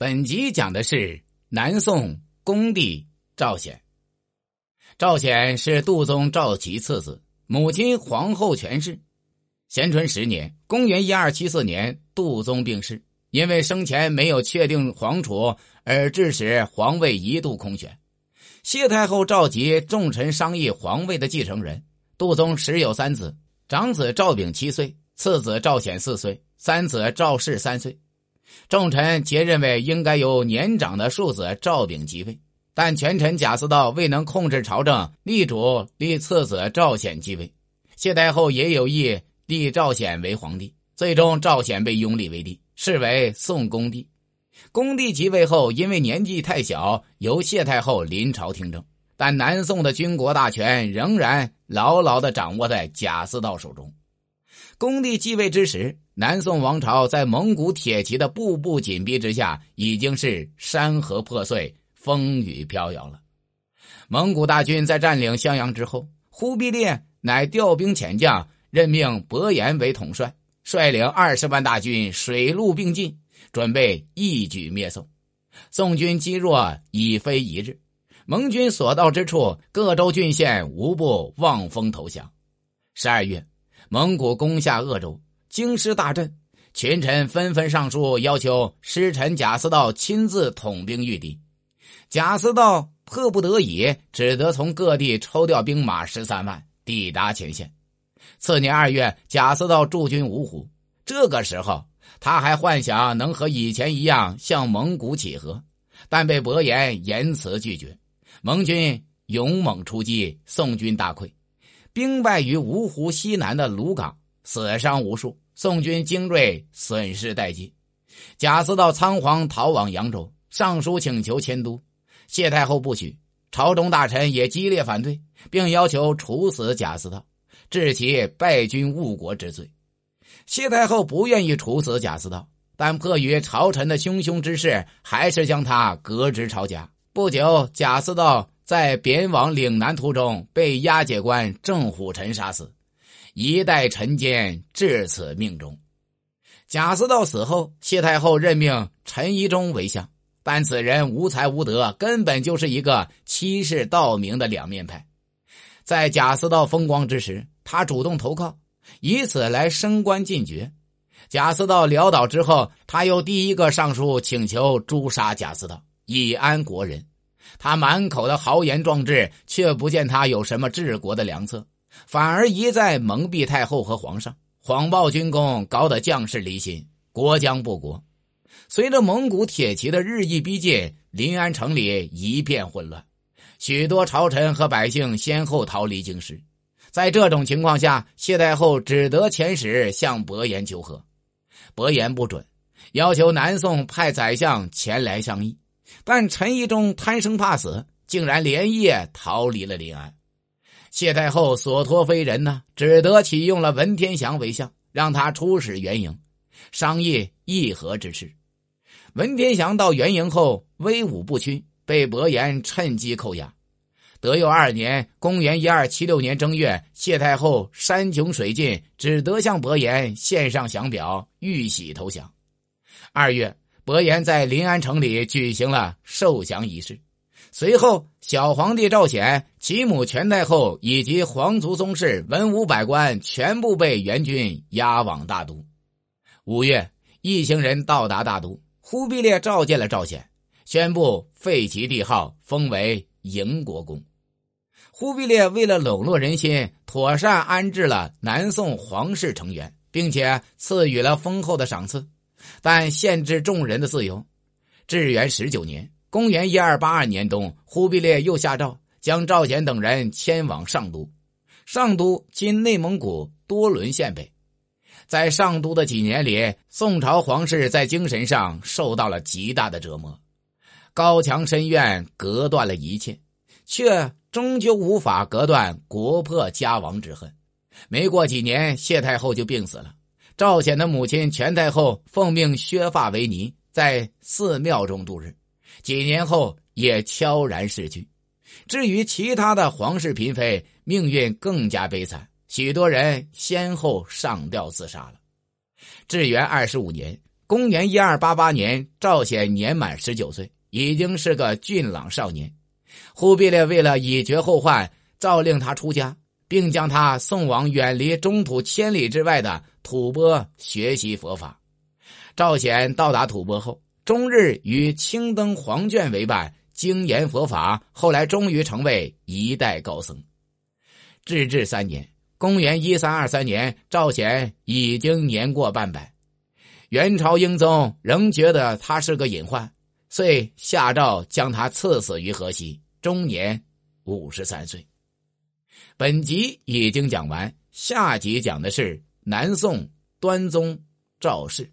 本集讲的是南宋恭帝赵显。赵显是杜宗赵佶次子，母亲皇后权氏。咸淳十年（公元一二七四年），杜宗病逝，因为生前没有确定皇储，而致使皇位一度空悬。谢太后召集众臣商议皇位的继承人。杜宗时有三子，长子赵昺七岁，次子赵显四岁，三子赵氏三岁。众臣皆认为应该由年长的庶子赵昺即位，但权臣贾似道未能控制朝政，立主立次子赵显继位。谢太后也有意立赵显为皇帝，最终赵显被拥立为帝，是为宋恭帝。恭帝即位后，因为年纪太小，由谢太后临朝听政，但南宋的军国大权仍然牢牢的掌握在贾似道手中。恭帝继位之时。南宋王朝在蒙古铁骑的步步紧逼之下，已经是山河破碎、风雨飘摇了。蒙古大军在占领襄阳之后，忽必烈乃调兵遣将，任命伯颜为统帅，率领二十万大军水陆并进，准备一举灭宋。宋军积弱已非一日，蒙军所到之处，各州郡县无不望风投降。十二月，蒙古攻下鄂州。京师大震，群臣纷纷上书要求师臣贾似道亲自统兵御敌。贾似道迫不得已，只得从各地抽调兵马十三万，抵达前线。次年二月，贾似道驻军芜湖。这个时候，他还幻想能和以前一样向蒙古乞和，但被伯颜严词拒绝。蒙军勇猛出击，宋军大溃，兵败于芜湖西南的鲁港。死伤无数，宋军精锐损失殆尽。贾似道仓皇逃往扬州，上书请求迁都，谢太后不许。朝中大臣也激烈反对，并要求处死贾似道，治其败军误国之罪。谢太后不愿意处死贾似道，但迫于朝臣的汹汹之势，还是将他革职朝家。不久，贾似道在贬往岭南途中被押解官郑虎臣杀死。一代臣奸至此命终。贾似道死后，谢太后任命陈宜中为相，但此人无才无德，根本就是一个欺世盗名的两面派。在贾似道风光之时，他主动投靠，以此来升官进爵。贾似道潦倒之后，他又第一个上书请求诛杀贾似道，以安国人。他满口的豪言壮志，却不见他有什么治国的良策。反而一再蒙蔽太后和皇上，谎报军功，搞得将士离心，国将不国。随着蒙古铁骑的日益逼近，临安城里一片混乱，许多朝臣和百姓先后逃离京师。在这种情况下，谢太后只得遣使向伯颜求和，伯颜不准，要求南宋派宰相前来商议。但陈宜中贪生怕死，竟然连夜逃离了临安。谢太后所托非人呢，只得启用了文天祥为相，让他出使元营，商议议和之事。文天祥到元营后，威武不屈，被伯颜趁机扣押。德佑二年（公元一二七六年）正月，谢太后山穷水尽，只得向伯颜献上降表，玉玺投降。二月，伯颜在临安城里举行了受降仪式。随后，小皇帝赵显、其母全太后以及皇族宗室、文武百官全部被元军押往大都。五月，一行人到达大都，忽必烈召见了赵显，宣布废其帝号，封为迎国公。忽必烈为了笼络人心，妥善安置了南宋皇室成员，并且赐予了丰厚的赏赐，但限制众人的自由。至元十九年。公元一二八二年冬，忽必烈又下诏将赵显等人迁往上都。上都今内蒙古多伦县北。在上都的几年里，宋朝皇室在精神上受到了极大的折磨。高墙深院隔断了一切，却终究无法隔断国破家亡之恨。没过几年，谢太后就病死了。赵显的母亲全太后奉命削发为尼，在寺庙中度日。几年后也悄然逝去。至于其他的皇室嫔妃，命运更加悲惨，许多人先后上吊自杀了。至元二十五年（公元一二八八年，赵显年满十九岁，已经是个俊朗少年。忽必烈为了以绝后患，诏令他出家，并将他送往远离中土千里之外的吐蕃学习佛法。赵显到达吐蕃后，终日与青灯黄卷为伴，精研佛法。后来终于成为一代高僧。至治三年（公元一三二三年），赵显已经年过半百。元朝英宗仍觉得他是个隐患，遂下诏将他赐死于河西，终年五十三岁。本集已经讲完，下集讲的是南宋端宗赵氏。